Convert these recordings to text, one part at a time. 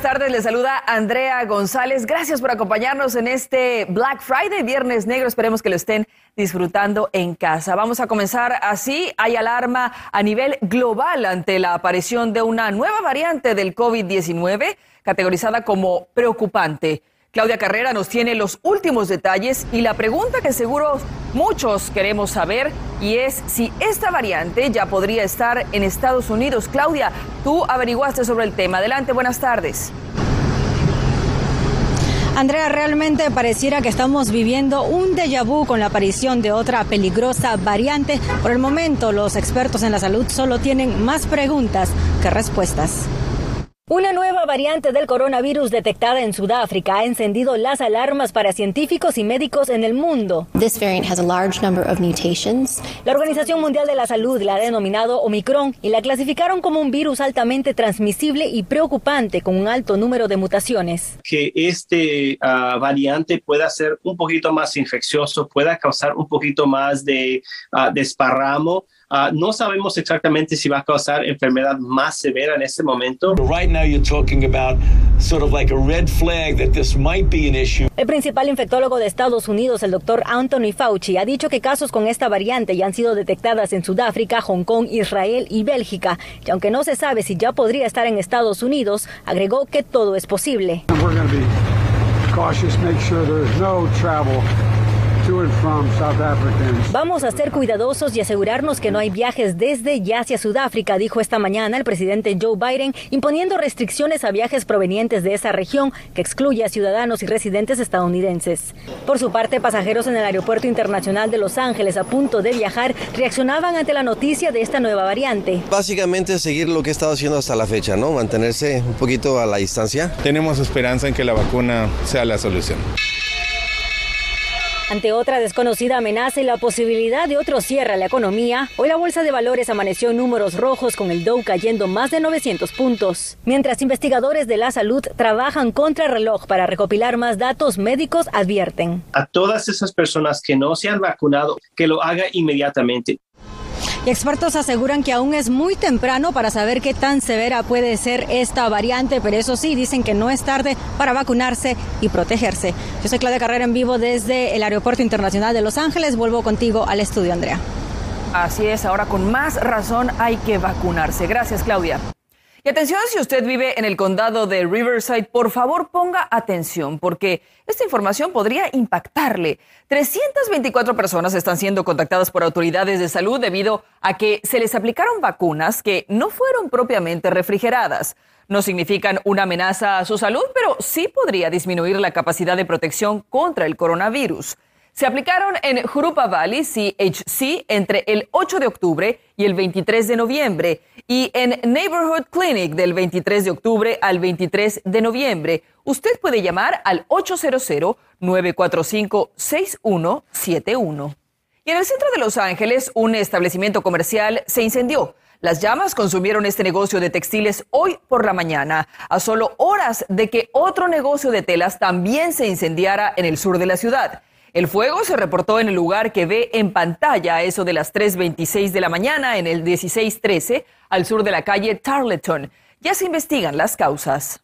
Buenas tardes. Les saluda Andrea González. Gracias por acompañarnos en este Black Friday, Viernes Negro. Esperemos que lo estén disfrutando en casa. Vamos a comenzar así. Hay alarma a nivel global ante la aparición de una nueva variante del COVID-19 categorizada como preocupante. Claudia Carrera nos tiene los últimos detalles y la pregunta que seguro muchos queremos saber y es si esta variante ya podría estar en Estados Unidos. Claudia, tú averiguaste sobre el tema. Adelante, buenas tardes. Andrea, realmente pareciera que estamos viviendo un déjà vu con la aparición de otra peligrosa variante. Por el momento, los expertos en la salud solo tienen más preguntas que respuestas. Una nueva variante del coronavirus detectada en Sudáfrica ha encendido las alarmas para científicos y médicos en el mundo. This variant has a large number of mutations. La Organización Mundial de la Salud la ha denominado Omicron y la clasificaron como un virus altamente transmisible y preocupante con un alto número de mutaciones. Que este uh, variante pueda ser un poquito más infeccioso, pueda causar un poquito más de uh, desparramo. Uh, no sabemos exactamente si va a causar enfermedad más severa en este momento. Right now you're talking about sort of like a red flag that this might be an issue. El principal infectólogo de Estados Unidos, el doctor Anthony Fauci, ha dicho que casos con esta variante ya han sido detectadas en Sudáfrica, Hong Kong, Israel y Bélgica. Y aunque no se sabe si ya podría estar en Estados Unidos, agregó que todo es posible. We're Vamos a ser cuidadosos y asegurarnos que no hay viajes desde y hacia Sudáfrica, dijo esta mañana el presidente Joe Biden, imponiendo restricciones a viajes provenientes de esa región que excluye a ciudadanos y residentes estadounidenses. Por su parte, pasajeros en el Aeropuerto Internacional de Los Ángeles a punto de viajar reaccionaban ante la noticia de esta nueva variante. Básicamente seguir lo que he estado haciendo hasta la fecha, ¿no? Mantenerse un poquito a la distancia. Tenemos esperanza en que la vacuna sea la solución. Ante otra desconocida amenaza y la posibilidad de otro cierre a la economía, hoy la bolsa de valores amaneció en números rojos con el Dow cayendo más de 900 puntos. Mientras investigadores de la salud trabajan contra reloj para recopilar más datos, médicos advierten. A todas esas personas que no se han vacunado, que lo haga inmediatamente. Y expertos aseguran que aún es muy temprano para saber qué tan severa puede ser esta variante, pero eso sí, dicen que no es tarde para vacunarse y protegerse. Yo soy Claudia Carrera en vivo desde el Aeropuerto Internacional de Los Ángeles. Vuelvo contigo al estudio, Andrea. Así es, ahora con más razón hay que vacunarse. Gracias, Claudia. Y atención, si usted vive en el condado de Riverside, por favor ponga atención porque esta información podría impactarle. 324 personas están siendo contactadas por autoridades de salud debido a que se les aplicaron vacunas que no fueron propiamente refrigeradas. No significan una amenaza a su salud, pero sí podría disminuir la capacidad de protección contra el coronavirus. Se aplicaron en Jurupa Valley, CHC, entre el 8 de octubre y el 23 de noviembre y en Neighborhood Clinic del 23 de octubre al 23 de noviembre. Usted puede llamar al 800-945-6171. Y en el centro de Los Ángeles, un establecimiento comercial se incendió. Las llamas consumieron este negocio de textiles hoy por la mañana, a solo horas de que otro negocio de telas también se incendiara en el sur de la ciudad. El fuego se reportó en el lugar que ve en pantalla a eso de las 3.26 de la mañana en el 1613 al sur de la calle Tarleton. Ya se investigan las causas.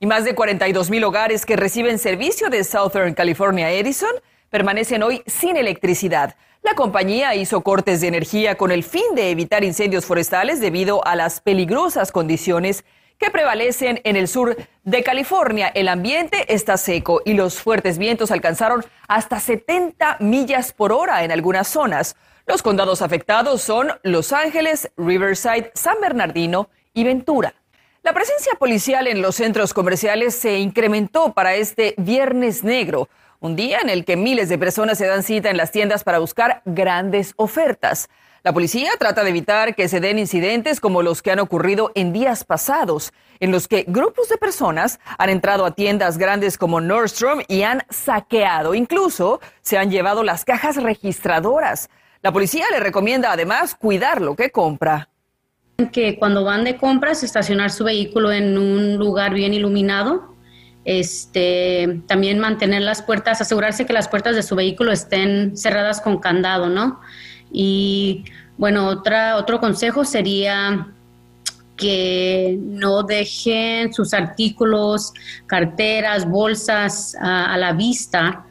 Y más de 42 mil hogares que reciben servicio de Southern California Edison permanecen hoy sin electricidad. La compañía hizo cortes de energía con el fin de evitar incendios forestales debido a las peligrosas condiciones que prevalecen en el sur de California. El ambiente está seco y los fuertes vientos alcanzaron hasta 70 millas por hora en algunas zonas. Los condados afectados son Los Ángeles, Riverside, San Bernardino y Ventura. La presencia policial en los centros comerciales se incrementó para este Viernes Negro, un día en el que miles de personas se dan cita en las tiendas para buscar grandes ofertas. La policía trata de evitar que se den incidentes como los que han ocurrido en días pasados, en los que grupos de personas han entrado a tiendas grandes como Nordstrom y han saqueado. Incluso se han llevado las cajas registradoras. La policía le recomienda además cuidar lo que compra. Que cuando van de compras, estacionar su vehículo en un lugar bien iluminado. Este, también mantener las puertas, asegurarse que las puertas de su vehículo estén cerradas con candado, ¿no? Y bueno, otra, otro consejo sería que no dejen sus artículos, carteras, bolsas a, a la vista.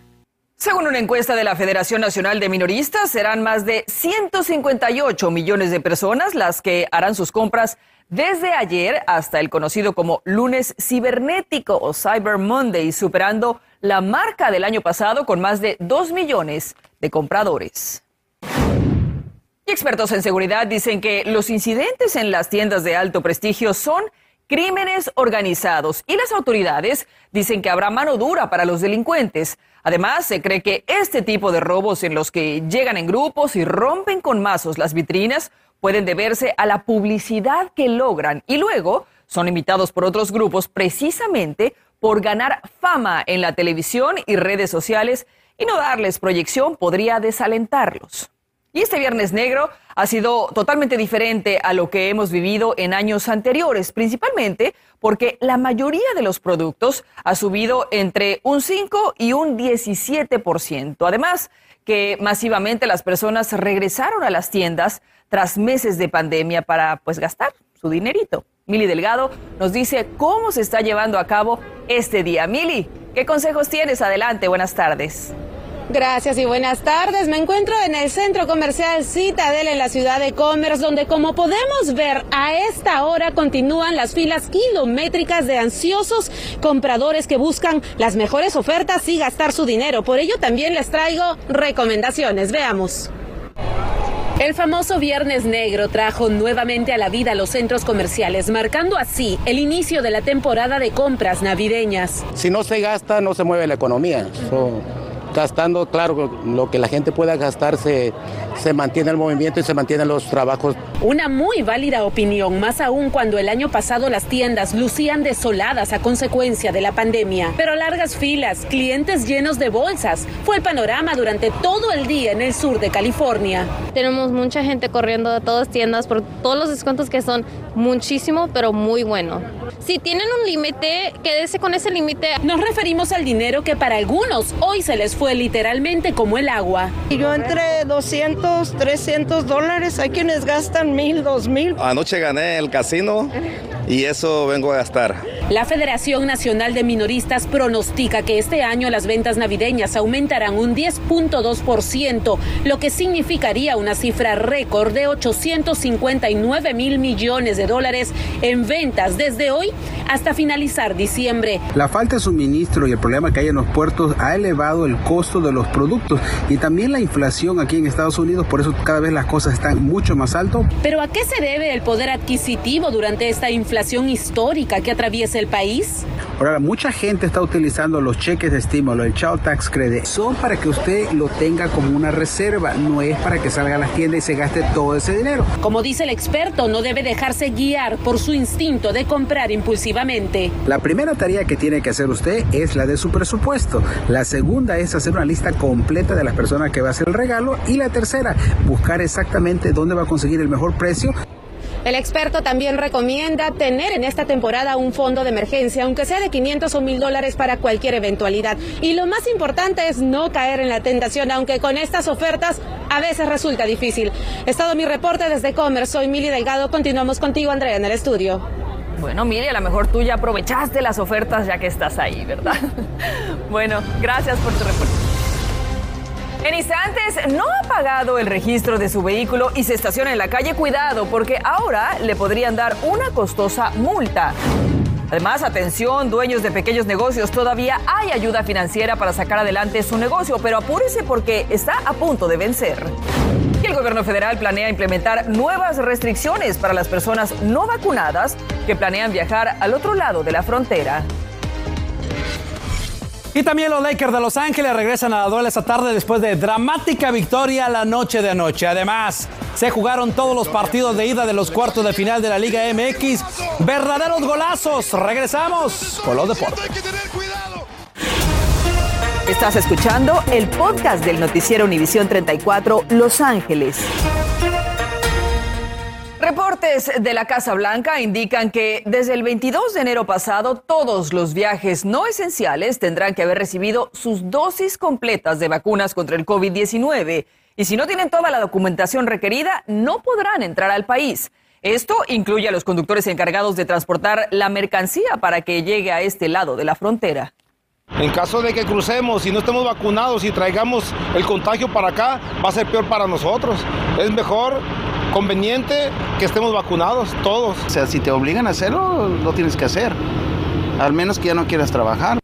Según una encuesta de la Federación Nacional de Minoristas, serán más de 158 millones de personas las que harán sus compras desde ayer hasta el conocido como lunes cibernético o Cyber Monday, superando la marca del año pasado con más de 2 millones de compradores. Y expertos en seguridad dicen que los incidentes en las tiendas de alto prestigio son crímenes organizados y las autoridades dicen que habrá mano dura para los delincuentes. Además, se cree que este tipo de robos en los que llegan en grupos y rompen con mazos las vitrinas pueden deberse a la publicidad que logran y luego son imitados por otros grupos precisamente por ganar fama en la televisión y redes sociales y no darles proyección podría desalentarlos. Y este Viernes Negro ha sido totalmente diferente a lo que hemos vivido en años anteriores, principalmente porque la mayoría de los productos ha subido entre un 5 y un 17%. Además, que masivamente las personas regresaron a las tiendas tras meses de pandemia para pues gastar su dinerito. Mili Delgado nos dice cómo se está llevando a cabo este día. Mili, ¿qué consejos tienes? Adelante, buenas tardes. Gracias y buenas tardes. Me encuentro en el centro comercial Citadel en la ciudad de Commerce, donde como podemos ver a esta hora continúan las filas kilométricas de ansiosos compradores que buscan las mejores ofertas y gastar su dinero. Por ello también les traigo recomendaciones. Veamos. El famoso Viernes Negro trajo nuevamente a la vida los centros comerciales, marcando así el inicio de la temporada de compras navideñas. Si no se gasta, no se mueve la economía. Gastando, claro, lo que la gente pueda gastar se, se mantiene el movimiento y se mantienen los trabajos. Una muy válida opinión, más aún cuando el año pasado las tiendas lucían desoladas a consecuencia de la pandemia. Pero largas filas, clientes llenos de bolsas, fue el panorama durante todo el día en el sur de California. Tenemos mucha gente corriendo de todas tiendas por todos los descuentos que son muchísimo, pero muy bueno. Si tienen un límite, quédese con ese límite. Nos referimos al dinero que para algunos hoy se les fue literalmente como el agua. Yo entre 200, 300 dólares, hay quienes gastan mil, dos mil. Anoche gané el casino y eso vengo a gastar. La Federación Nacional de Minoristas pronostica que este año las ventas navideñas aumentarán un 10.2%, lo que significaría una cifra récord de 859 mil millones de dólares en ventas desde hoy hasta finalizar diciembre. La falta de suministro y el problema que hay en los puertos ha elevado el costo de los productos y también la inflación aquí en Estados Unidos, por eso cada vez las cosas están mucho más alto. Pero ¿a qué se debe el poder adquisitivo durante esta inflación histórica que atraviesa el país? Ahora, mucha gente está utilizando los cheques de estímulo, el Child Tax Credit. Son para que usted lo tenga como una reserva, no es para que salga a las tiendas y se gaste todo ese dinero. Como dice el experto, no debe dejarse guiar por su instinto de comprar impulsivamente. La primera tarea que tiene que hacer usted es la de su presupuesto. La segunda es hacer una lista completa de las personas que va a hacer el regalo. Y la tercera, buscar exactamente dónde va a conseguir el mejor precio. El experto también recomienda tener en esta temporada un fondo de emergencia, aunque sea de 500 o 1000 dólares para cualquier eventualidad. Y lo más importante es no caer en la tentación, aunque con estas ofertas a veces resulta difícil. Es todo mi reporte desde Commerce. Soy Mili Delgado. Continuamos contigo, Andrea, en el estudio. Bueno, Mili, a lo mejor tú ya aprovechaste las ofertas ya que estás ahí, ¿verdad? bueno, gracias por tu reporte. En instantes, no ha pagado el registro de su vehículo y se estaciona en la calle, cuidado, porque ahora le podrían dar una costosa multa. Además, atención, dueños de pequeños negocios, todavía hay ayuda financiera para sacar adelante su negocio, pero apúrese porque está a punto de vencer. Y el gobierno federal planea implementar nuevas restricciones para las personas no vacunadas que planean viajar al otro lado de la frontera. Y también los Lakers de Los Ángeles regresan a la duela esta tarde después de dramática victoria la noche de anoche. Además, se jugaron todos los partidos de ida de los cuartos de final de la Liga MX. Verdaderos golazos. Regresamos con los deportes. Estás escuchando el podcast del noticiero Univisión 34 Los Ángeles. Reportes de la Casa Blanca indican que desde el 22 de enero pasado todos los viajes no esenciales tendrán que haber recibido sus dosis completas de vacunas contra el COVID-19 y si no tienen toda la documentación requerida no podrán entrar al país. Esto incluye a los conductores encargados de transportar la mercancía para que llegue a este lado de la frontera. En caso de que crucemos y no estemos vacunados y traigamos el contagio para acá, va a ser peor para nosotros. Es mejor, conveniente que estemos vacunados todos. O sea, si te obligan a hacerlo, lo tienes que hacer. Al menos que ya no quieras trabajar.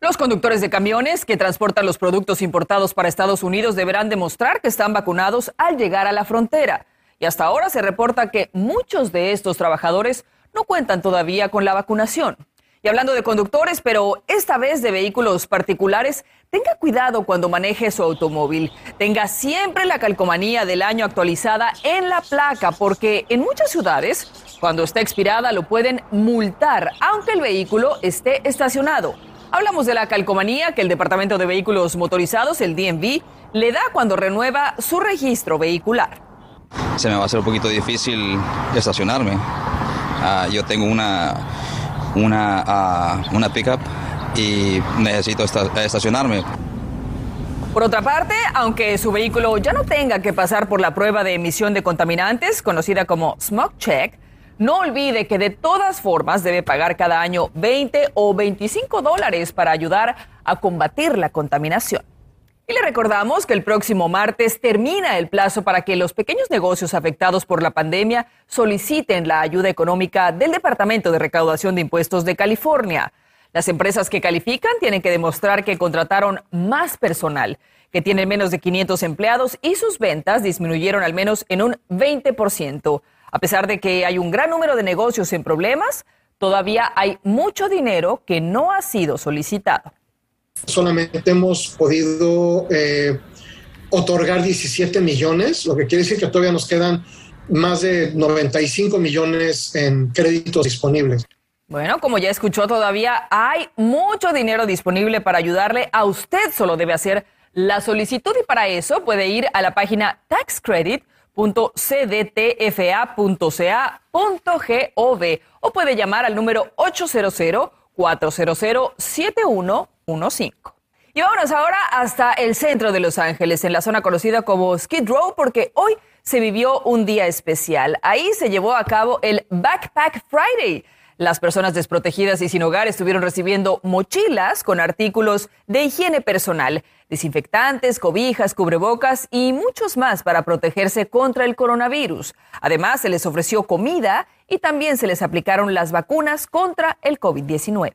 Los conductores de camiones que transportan los productos importados para Estados Unidos deberán demostrar que están vacunados al llegar a la frontera. Y hasta ahora se reporta que muchos de estos trabajadores no cuentan todavía con la vacunación. Y hablando de conductores, pero esta vez de vehículos particulares, tenga cuidado cuando maneje su automóvil. Tenga siempre la calcomanía del año actualizada en la placa, porque en muchas ciudades, cuando está expirada, lo pueden multar, aunque el vehículo esté estacionado. Hablamos de la calcomanía que el Departamento de Vehículos Motorizados, el DMV, le da cuando renueva su registro vehicular. Se me va a hacer un poquito difícil estacionarme. Ah, yo tengo una una, uh, una pickup y necesito estacionarme. Por otra parte, aunque su vehículo ya no tenga que pasar por la prueba de emisión de contaminantes, conocida como Smog Check, no olvide que de todas formas debe pagar cada año 20 o 25 dólares para ayudar a combatir la contaminación. Y le recordamos que el próximo martes termina el plazo para que los pequeños negocios afectados por la pandemia soliciten la ayuda económica del Departamento de Recaudación de Impuestos de California. Las empresas que califican tienen que demostrar que contrataron más personal, que tienen menos de 500 empleados y sus ventas disminuyeron al menos en un 20%. A pesar de que hay un gran número de negocios en problemas, todavía hay mucho dinero que no ha sido solicitado. Solamente hemos podido eh, otorgar 17 millones, lo que quiere decir que todavía nos quedan más de 95 millones en créditos disponibles. Bueno, como ya escuchó, todavía hay mucho dinero disponible para ayudarle. A usted solo debe hacer la solicitud y para eso puede ir a la página taxcredit.cdtfa.ca.gov o puede llamar al número 800 400 7115. Y vámonos ahora hasta el centro de Los Ángeles, en la zona conocida como Skid Row, porque hoy se vivió un día especial. Ahí se llevó a cabo el Backpack Friday. Las personas desprotegidas y sin hogar estuvieron recibiendo mochilas con artículos de higiene personal, desinfectantes, cobijas, cubrebocas y muchos más para protegerse contra el coronavirus. Además, se les ofreció comida y también se les aplicaron las vacunas contra el COVID-19.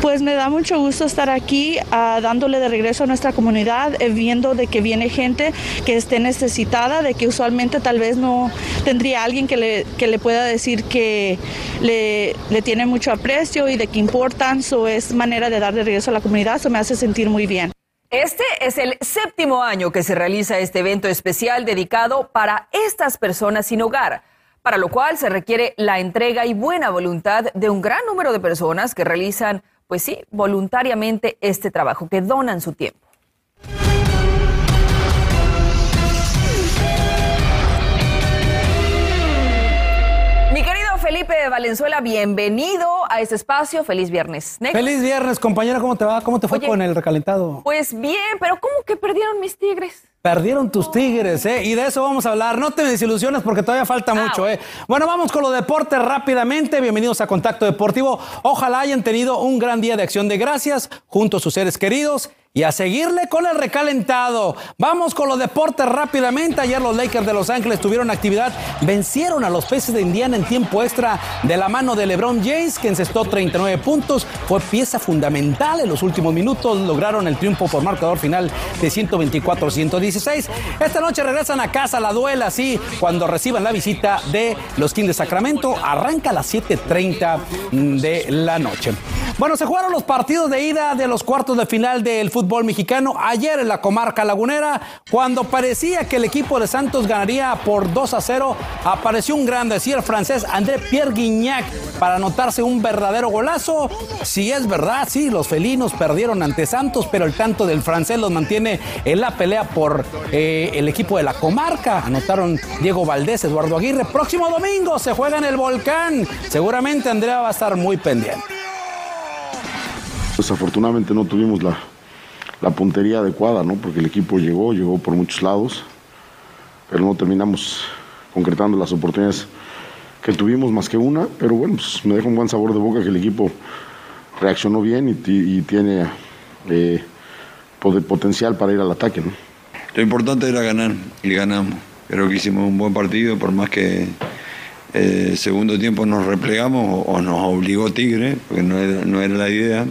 Pues me da mucho gusto estar aquí uh, dándole de regreso a nuestra comunidad, eh, viendo de que viene gente que esté necesitada, de que usualmente tal vez no tendría alguien que le, que le pueda decir que le, le, tiene mucho aprecio y de que importan, eso es manera de dar de regreso a la comunidad, eso me hace sentir muy bien. Este es el séptimo año que se realiza este evento especial dedicado para estas personas sin hogar para lo cual se requiere la entrega y buena voluntad de un gran número de personas que realizan pues sí, voluntariamente este trabajo, que donan su tiempo. Felipe Valenzuela, bienvenido a este espacio. Feliz viernes. Feliz viernes, compañera. ¿Cómo te va? ¿Cómo te fue con el recalentado? Pues bien, pero ¿cómo que perdieron mis tigres? Perdieron tus tigres, ¿eh? Y de eso vamos a hablar. No te desilusiones porque todavía falta mucho, ¿eh? Bueno, vamos con los deportes rápidamente. Bienvenidos a Contacto Deportivo. Ojalá hayan tenido un gran día de acción de gracias junto a sus seres queridos y a seguirle con el recalentado. Vamos con los deportes rápidamente. Ayer los Lakers de Los Ángeles tuvieron actividad, vencieron a los peces de Indiana en tiempo extra de la mano de LeBron James, que encestó 39 puntos. Fue pieza fundamental en los últimos minutos. Lograron el triunfo por marcador final de 124-116. Esta noche regresan a casa la duela, así cuando reciban la visita de los Kings de Sacramento. Arranca a las 7:30 de la noche. Bueno, se jugaron los partidos de ida de los cuartos de final del fútbol mexicano. Ayer en la comarca lagunera, cuando parecía que el equipo de Santos ganaría por 2 a 0, apareció un grande, decía el francés André Pierre Guignac, para anotarse un verdadero golazo. Si es verdad, sí, los felinos perdieron ante Santos, pero el tanto del francés los mantiene en la pelea por eh, el equipo de la comarca. Anotaron Diego Valdés, Eduardo Aguirre. Próximo domingo se juega en el volcán. Seguramente Andrea va a estar muy pendiente. Desafortunadamente no tuvimos la, puntería adecuada, ¿no? Porque el equipo llegó, llegó por muchos lados, pero no terminamos concretando las oportunidades que tuvimos más que una, pero bueno, pues me deja un buen sabor de boca que el equipo reaccionó bien y, tiene eh, potencial para ir al ataque. ¿no? Lo importante era ganar y ganamos. Creo que hicimos un buen partido, por más que el eh, segundo tiempo nos replegamos o, nos obligó Tigre, porque no era la idea.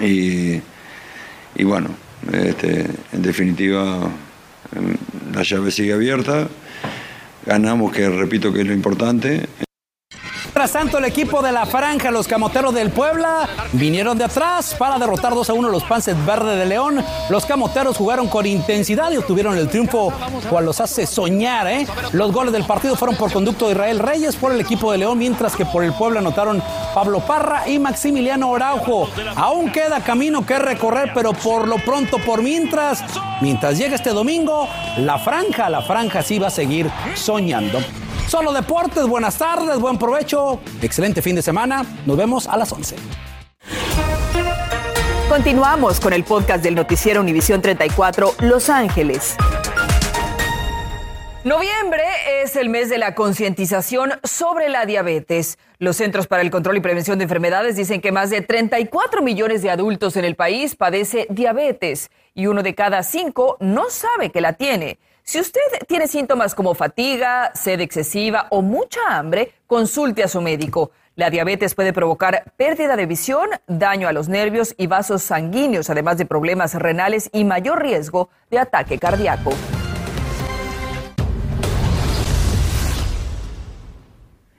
Y, y bueno, este, en definitiva la llave sigue abierta ganamos, que repito que es lo importante. Mientras tanto, el equipo de la franja, los camoteros del Puebla, vinieron de atrás para derrotar 2 a 1 los Pances Verdes de León. Los camoteros jugaron con intensidad y obtuvieron el triunfo, cual los hace soñar. ¿eh? Los goles del partido fueron por conducto de Israel Reyes por el equipo de León, mientras que por el Puebla anotaron Pablo Parra y Maximiliano Araujo. Aún queda camino que recorrer, pero por lo pronto, por mientras, mientras llega este domingo, la franja, la franja sí va a seguir soñando. Solo deportes, buenas tardes, buen provecho, excelente fin de semana. Nos vemos a las 11. Continuamos con el podcast del noticiero Univisión 34 Los Ángeles. Noviembre es el mes de la concientización sobre la diabetes. Los Centros para el Control y Prevención de Enfermedades dicen que más de 34 millones de adultos en el país padece diabetes y uno de cada cinco no sabe que la tiene. Si usted tiene síntomas como fatiga, sed excesiva o mucha hambre, consulte a su médico. La diabetes puede provocar pérdida de visión, daño a los nervios y vasos sanguíneos, además de problemas renales y mayor riesgo de ataque cardíaco.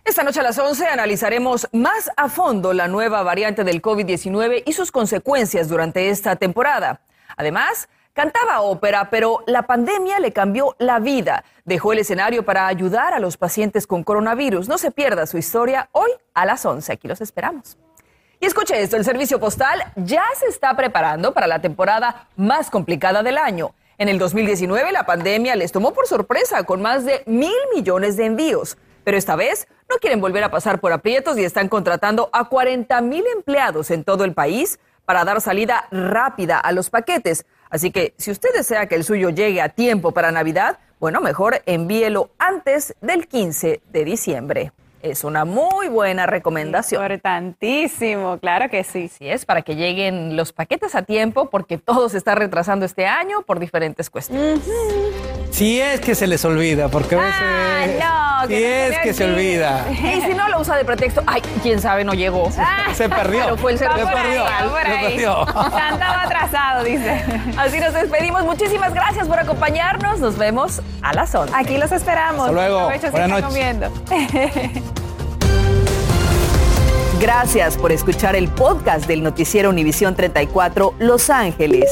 Esta noche a las 11 analizaremos más a fondo la nueva variante del COVID-19 y sus consecuencias durante esta temporada. Además, Cantaba ópera, pero la pandemia le cambió la vida. Dejó el escenario para ayudar a los pacientes con coronavirus. No se pierda su historia hoy a las 11. Aquí los esperamos. Y escuche esto, el servicio postal ya se está preparando para la temporada más complicada del año. En el 2019 la pandemia les tomó por sorpresa con más de mil millones de envíos. Pero esta vez no quieren volver a pasar por aprietos y están contratando a 40 mil empleados en todo el país para dar salida rápida a los paquetes. Así que si usted desea que el suyo llegue a tiempo para Navidad, bueno, mejor envíelo antes del 15 de diciembre. Es una muy buena recomendación. Importantísimo, claro que sí. Sí, es para que lleguen los paquetes a tiempo porque todo se está retrasando este año por diferentes cuestiones. Si es que se les olvida, porque a veces. Ah, no, si es que se olvida. Y si no lo usa de pretexto, ay, quién sabe, no llegó. Se perdió. Pero fue el se se perdió. Se perdió. Santa atrasado, dice. Así nos despedimos. Muchísimas gracias por acompañarnos. Nos vemos a las 11. Aquí los esperamos. Hasta luego. Buenas noches. comiendo. Gracias por escuchar el podcast del noticiero Univisión 34 Los Ángeles.